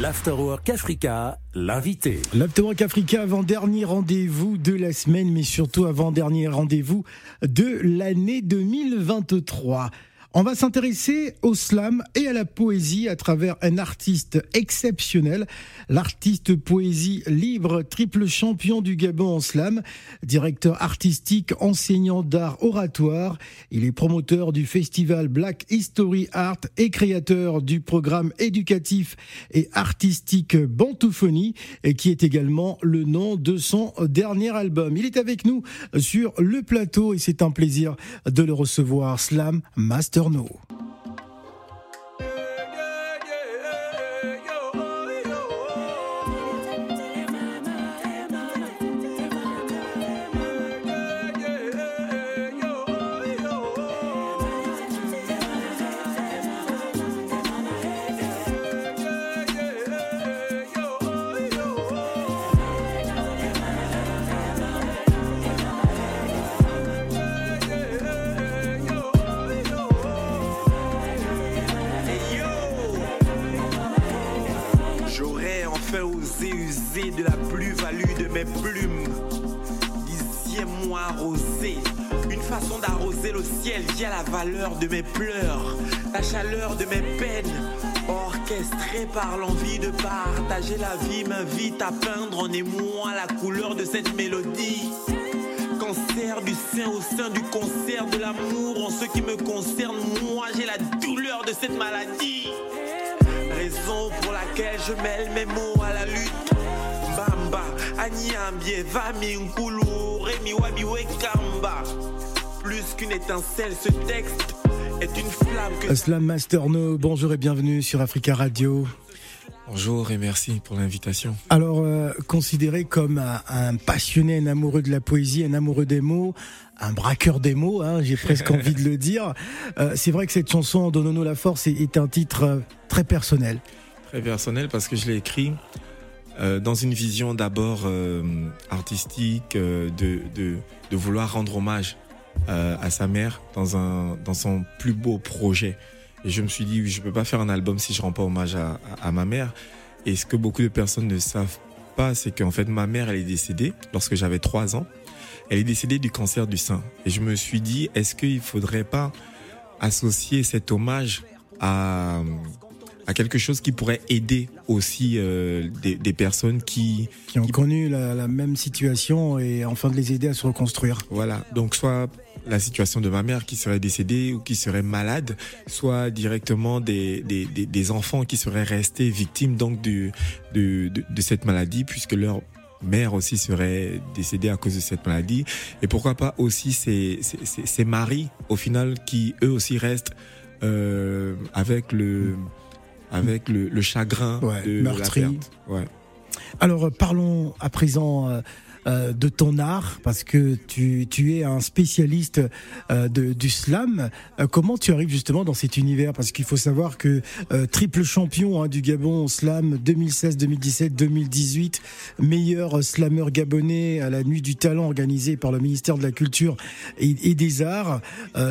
L'Afterwork Africa, l'invité. L'Afterwork Africa, avant-dernier rendez-vous de la semaine, mais surtout avant-dernier rendez-vous de l'année 2023. On va s'intéresser au slam et à la poésie à travers un artiste exceptionnel, l'artiste poésie libre, triple champion du Gabon en slam, directeur artistique, enseignant d'art oratoire. Il est promoteur du festival Black History Art et créateur du programme éducatif et artistique Bantophonie, qui est également le nom de son dernier album. Il est avec nous sur le plateau et c'est un plaisir de le recevoir. Slam Master no. Mes plumes. Disiez-moi arroser, une façon d'arroser le ciel via la valeur de mes pleurs, la chaleur de mes peines, orchestrée par l'envie de partager la vie, m'invite à peindre en émoi la couleur de cette mélodie. Cancer du sein au sein du concert de l'amour, en ce qui me concerne, moi j'ai la douleur de cette maladie. Raison pour laquelle je mêle mes mots à la lutte plus qu'une étincelle, ce texte est une flamme que... Slam Master No, bonjour et bienvenue sur Africa Radio. Bonjour et merci pour l'invitation. Alors, euh, considéré comme un, passionné, un amoureux de la poésie, un amoureux des mots, un braqueur des mots, hein, j'ai presque envie de le dire, euh, c'est vrai que cette chanson, Donnons-nous la force, est, un titre euh, très personnel. Très personnel parce que je l'ai écrit euh, dans une vision d'abord euh, artistique, euh, de, de, de, vouloir rendre hommage à sa mère dans, un, dans son plus beau projet. Et je me suis dit, je peux pas faire un album si je rends pas hommage à, à, ma mère. Et ce que beaucoup de personnes ne savent pas, c'est qu'en fait, ma mère, elle est décédée lorsque j'avais trois ans. Elle est décédée du cancer du sein. Et je me suis dit, est-ce qu'il faudrait pas associer cet hommage à à quelque chose qui pourrait aider aussi euh, des, des, personnes qui qui ont connu la, la, même situation et enfin de les aider à se reconstruire. Voilà, donc soit la situation de ma mère qui serait décédée ou qui serait malade, soit directement des, des, des, des enfants qui seraient restés victimes donc de, de, de cette maladie puisque leur mère aussi serait décédée à cause de cette maladie. Et pourquoi pas aussi ces, ces, ces maris, au final, qui eux aussi restent euh, avec le avec le, le chagrin de meurtri. la perte. Ouais. Alors parlons à présent euh, de ton art parce que tu, tu es un spécialiste euh, de, du slam. Euh, comment tu arrives justement dans cet univers? Parce qu'il faut savoir que euh, triple champion hein, du Gabon slam 2016, 2017, 2018, meilleur slameur gabonais à la nuit du talent organisée par le ministère de la Culture et, des Arts.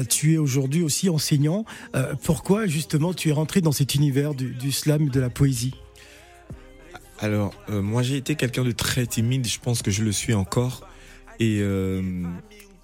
tu es aujourd'hui aussi enseignant. pourquoi justement tu es rentré dans cet univers du, du slam de la poésie? Alors, euh, moi j'ai été quelqu'un de très timide, je pense que je le suis encore. Et, euh,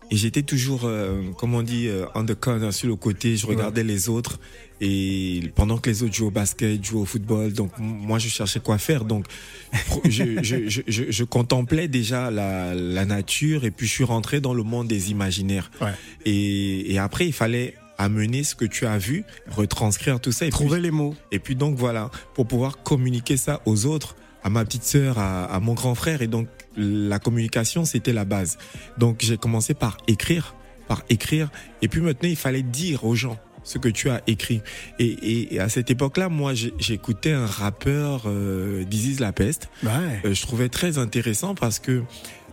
et j'étais toujours, euh, comme on dit, euh, the corner, sur le côté, je regardais ouais. les autres. Et pendant que les autres jouaient au basket, jouaient au football, donc moi je cherchais quoi faire. Donc je, je, je, je, je contemplais déjà la, la nature et puis je suis rentré dans le monde des imaginaires. Ouais. Et, et après, il fallait amener ce que tu as vu, retranscrire tout ça. Et Trouver puis, les mots. Et puis donc voilà, pour pouvoir communiquer ça aux autres, à ma petite sœur, à, à mon grand frère. Et donc la communication, c'était la base. Donc j'ai commencé par écrire, par écrire. Et puis maintenant, il fallait dire aux gens ce que tu as écrit. Et, et, et à cette époque-là, moi, j'écoutais un rappeur, euh, La Peste. Ouais. Euh, je trouvais très intéressant parce que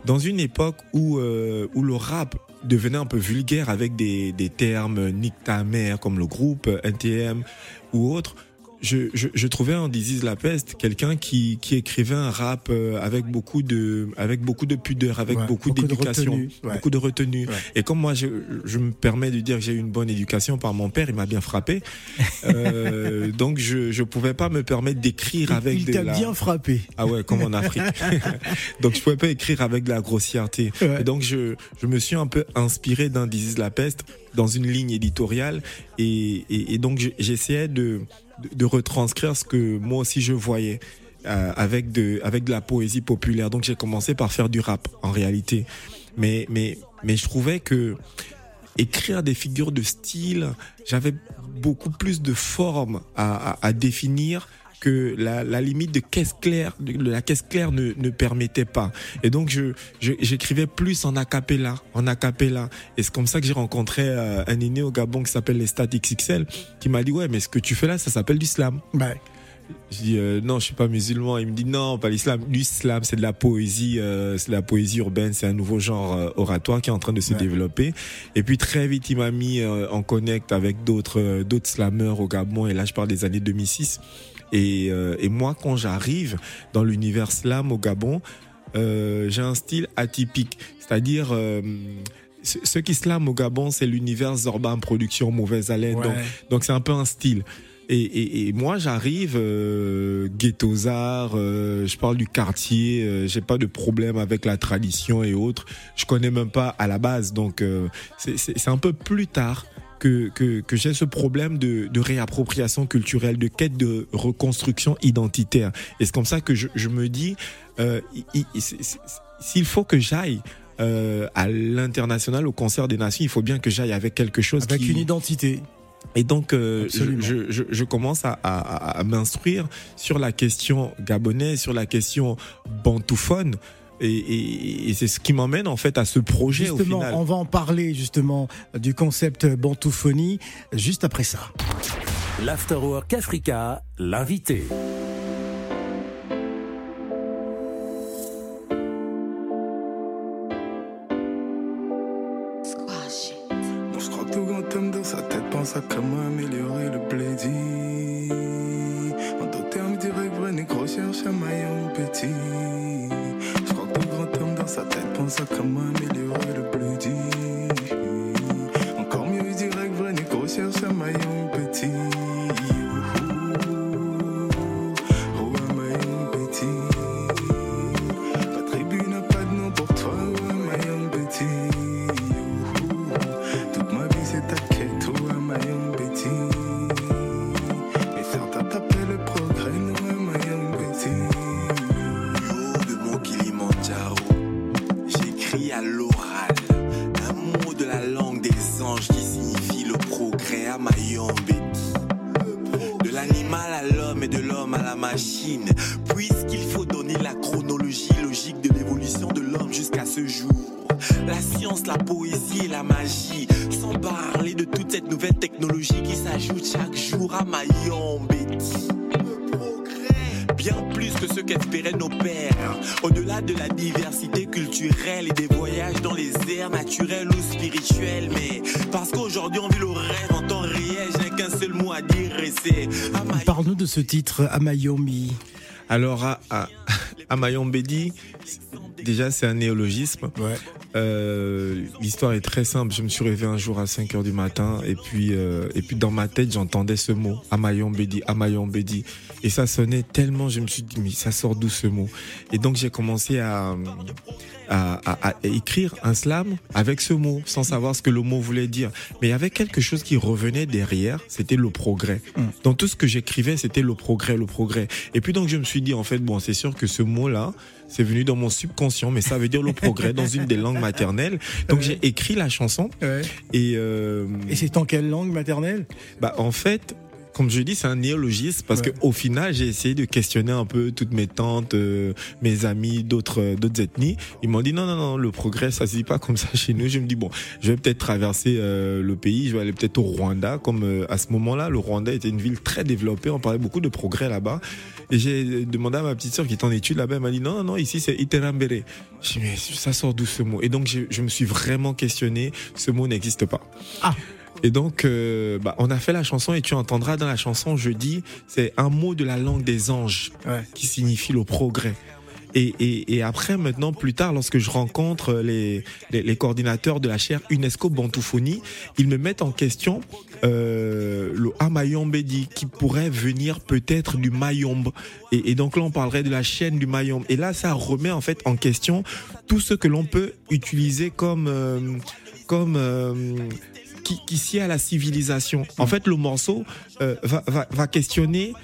dans une époque où, euh, où le rap devenait un peu vulgaire avec des, des termes nique ta mère comme le groupe NTM ou autre, je, je, je, trouvais en Dizzy la peste quelqu'un qui, qui écrivait un rap euh, avec beaucoup de avec beaucoup de pudeur, avec beaucoup, d'éducation, beaucoup de retenue. Et comme moi, je, je me permets de dire que j'ai eu une bonne éducation par mon père, il m'a bien frappé. euh, donc je je pouvais pas me permettre d'écrire avec il de la... bien frappé. Ah ouais, comme en Afrique. donc je pouvais pas écrire avec de la grossièreté. Et donc je je me suis un peu inspiré d'un Dizzy la peste dans une ligne éditoriale et, donc j'essayais de de, retranscrire ce que moi aussi je voyais euh, avec de avec de la poésie populaire. Donc j'ai commencé par faire du rap en réalité. Mais mais mais je trouvais que écrire des figures de style, j'avais beaucoup plus de forme à, à, à définir que la, la, limite de caisse claire, de la caisse claire ne, ne permettait pas. Et donc je j'écrivais plus en acapella, en acapella. Et c'est comme ça que j'ai rencontré euh, un aîné au Gabon qui s'appelle les Stat XXL, qui m'a dit ouais mais ce que tu fais là, ça s'appelle du slam. Ouais. Je dis euh, non, je suis pas musulman. Il me dit non, pas l'islam. L'islam, c'est de la poésie, euh, c'est de la poésie urbaine. C'est un nouveau genre euh, oratoire qui est en train de se ouais. développer. Et puis très vite, il m'a mis en connect avec d'autres d'autres slameurs au Gabon. Et là, je parle des années 2006. Et, et moi, quand j'arrive dans l'univers slam au Gabon, j'ai un style atypique. C'est-à-dire, ce qui slam au Gabon, c'est l'univers Zorba production, mauvaise haleine. Ouais. Donc, donc c'est un peu un style. Et, et, et moi, j'arrive euh, ghettozard, euh, je parle du quartier, euh, j'ai pas de problème avec la tradition et autres. Je connais même pas à la base, donc euh, c'est un peu plus tard que, que, que j'ai ce problème de, de réappropriation culturelle, de quête de reconstruction identitaire. Et c'est comme ça que je, je me dis, euh, s'il faut que j'aille euh, à l'international, au concert des nations, il faut bien que j'aille avec quelque chose avec qui... une identité. Et donc, euh, je, je, je, commence à, à, à m'instruire sur la question gabonaise, sur la question bantouphone. Et, et, et c'est ce qui m'emmène en fait à ce projet justement, au final. on va en parler justement du concept bantouphonie juste après ça. L'Afterwork Africa, l'invité. Pense à comment améliorer le plaisir. En d'autres termes direct, vrai négro cherche un maillon petit. Je crois que tout grand homme dans sa tête pense à comment améliorer le plaisir. Puisqu'il faut donner la chronologie logique de l'évolution de l'homme jusqu'à ce jour. La science, la poésie et la magie, sans parler de toute cette nouvelle technologie qui s'ajoute chaque jour à Mayombe. Bien plus que ce qu'espéraient nos pères, au-delà de la diversité culturelle et des voyages dans les airs naturels ou spirituels, mais parce qu'aujourd'hui on vit le rêve en temps réel, je n'ai qu'un seul mot à dire et c'est Parle-nous de ce titre, Amayombi. Alors, à, à, Amayombedi, déjà c'est un néologisme. Ouais. Euh, L'histoire est très simple. Je me suis réveillé un jour à 5 heures du matin et puis euh, et puis dans ma tête j'entendais ce mot Amayombedi, Amayombedi et ça sonnait tellement. Je me suis dit mais ça sort d'où ce mot? Et donc j'ai commencé à à, à, à écrire un slam avec ce mot sans savoir ce que le mot voulait dire. Mais il y avait quelque chose qui revenait derrière. C'était le progrès. Mm. Dans tout ce que j'écrivais, c'était le progrès, le progrès. Et puis donc je me suis dit en fait bon c'est sûr que ce mot là c'est venu dans mon subconscient, mais ça veut dire le progrès dans une des langues maternelles. Donc Ouais. j'ai écrit la chanson Ouais. et, euh, Et c'est en quelle langue maternelle? Bah en fait. Comme je dis, c'est un néologisme parce Ouais. que au final, j'ai essayé de questionner un peu toutes mes tantes, euh, mes amis d'autres euh, d'autres ethnies. Ils m'ont dit non non non, le progrès ça se dit pas comme ça chez nous. Je me dis bon, je vais peut-être traverser euh, le pays, je vais aller peut-être au Rwanda. Comme à ce moment-là, le Rwanda était une ville très développée, on parlait beaucoup de progrès là-bas. Et j'ai demandé à ma petite sœur qui est en études là-bas, elle m'a dit non, non, non, ici c'est Iterambere. Je dis mais ça sort d'où ce mot? Et donc je, je me suis vraiment questionné, ce mot n'existe pas. Ah. Et donc, euh, bah, on a fait la chanson et tu entendras dans la chanson, je dis, c'est un mot de la langue des anges Ouais. qui signifie le progrès. Et, et, et après, maintenant, plus tard, lorsque je rencontre les, les, les coordinateurs de la chaire UNESCO Bantoufonie, ils me mettent en question euh, le Amayombe dit qui pourrait venir peut-être du Mayombe. Et, et donc là, on parlerait de la chaîne du Mayombe. Et là, ça remet en fait en question tout ce que l'on peut utiliser comme euh, comme euh, qui, sied à la civilisation. En fait, le morceau euh, va, questionner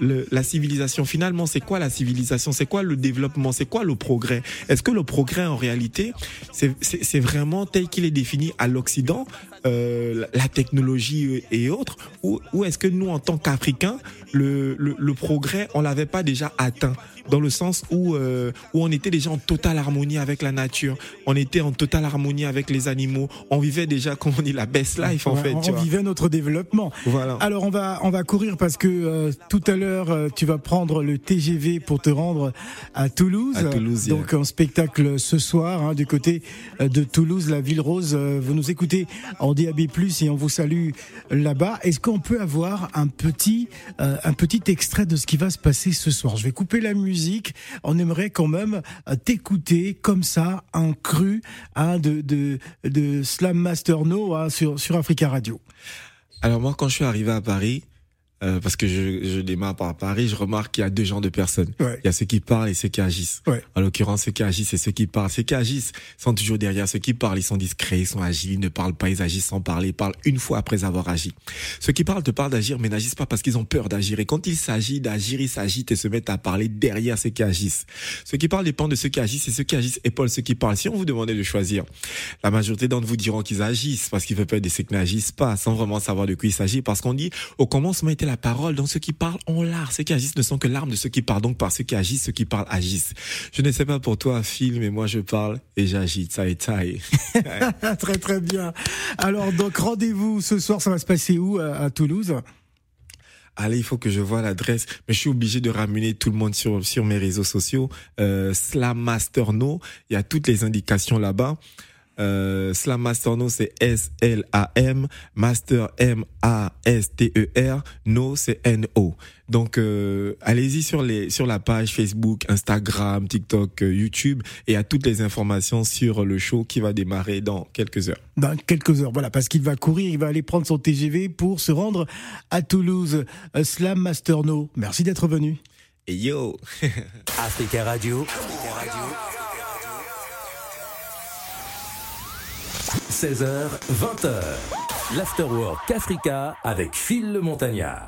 la civilisation. Finalement, c'est quoi la civilisation? C'est quoi le développement? C'est quoi le progrès? Est-ce que le progrès, en réalité, c'est vraiment tel qu'il est défini à l'Occident, euh, la technologie et autres, ou, ou est-ce que nous, en tant qu'Africains, le, le, le progrès, on l'avait pas déjà atteint? Dans le sens où euh, où on était déjà en totale harmonie avec la nature, on était en totale harmonie avec les animaux, on vivait déjà, comme on dit, la best life en Ouais, fait. on tu vois. vivait notre développement. Voilà. Alors on va on va courir parce que euh, tout à l'heure euh, tu vas prendre le TGV pour te rendre à Toulouse. À Toulouse. Donc un spectacle ce soir hein, du côté de Toulouse, la ville rose. Vous nous écoutez en DAB+ et on vous salue là-bas. Est-ce qu'on peut avoir un petit euh, un petit extrait de ce qui va se passer ce soir? Je vais couper la musique. On aimerait quand même euh, t'écouter comme ça un cru hein, de de de Slam Master No hein, sur sur Africa Radio. Alors moi, quand je suis arrivé à Paris, euh, parce que je, je démarre par Paris, je remarque qu'il y a deux genres de personnes. Ouais. Il y a ceux qui parlent et ceux qui agissent. Ouais. En l'occurrence, ceux qui agissent et ceux qui parlent. Ceux qui agissent sont toujours derrière. Ceux qui parlent, ils sont discrets, ils sont agiles, ils ne parlent pas, ils agissent sans parler, ils parlent une fois après avoir agi. Ceux qui parlent te parlent d'agir, mais n'agissent pas parce qu'ils ont peur d'agir. Et quand il s'agit d'agir, ils s'agitent et se mettent à parler derrière ceux qui agissent. Ceux qui parlent dépendent de ceux qui agissent et ceux qui agissent épaulent ceux qui parlent. Si on vous demandait de choisir, la majorité d'entre vous diront qu'ils agissent parce qu'ils veulent peur de ceux qui n'agissent pas sans vraiment savoir de quoi il s'agit parce qu'on dit au commencement était la parole donc ceux qui parlent ont l'art. Ceux qui agissent ne sont que l'arme de ceux qui parlent. Donc par ceux qui agissent ceux qui parlent agissent. Je ne sais pas pour toi Phil mais moi je parle et est taille Ah, très très bien. Alors donc rendez-vous ce soir, ça va se passer où à, à Toulouse? Allez il faut que je vois l'adresse mais je suis obligé de ramener tout le monde sur sur mes réseaux sociaux. Euh, Slam Master No il y a toutes les indications là-bas Euh, Slam Master No, c'est S-L-A-M, Master M-A-S-T-E-R, No, c'est N-O. Donc, euh, allez-y sur les, sur la page Facebook, Instagram, TikTok, euh, YouTube, et à toutes les informations sur le show qui va démarrer dans quelques heures. dans quelques heures. Voilà, parce qu'il va courir, il va aller prendre son TGV pour se rendre à Toulouse. Euh, Slam Masterno, merci d'être venu. Et yo! Africa Radio. 16h, 20h. L'Afterwork Africa avec Phil le Montagnard.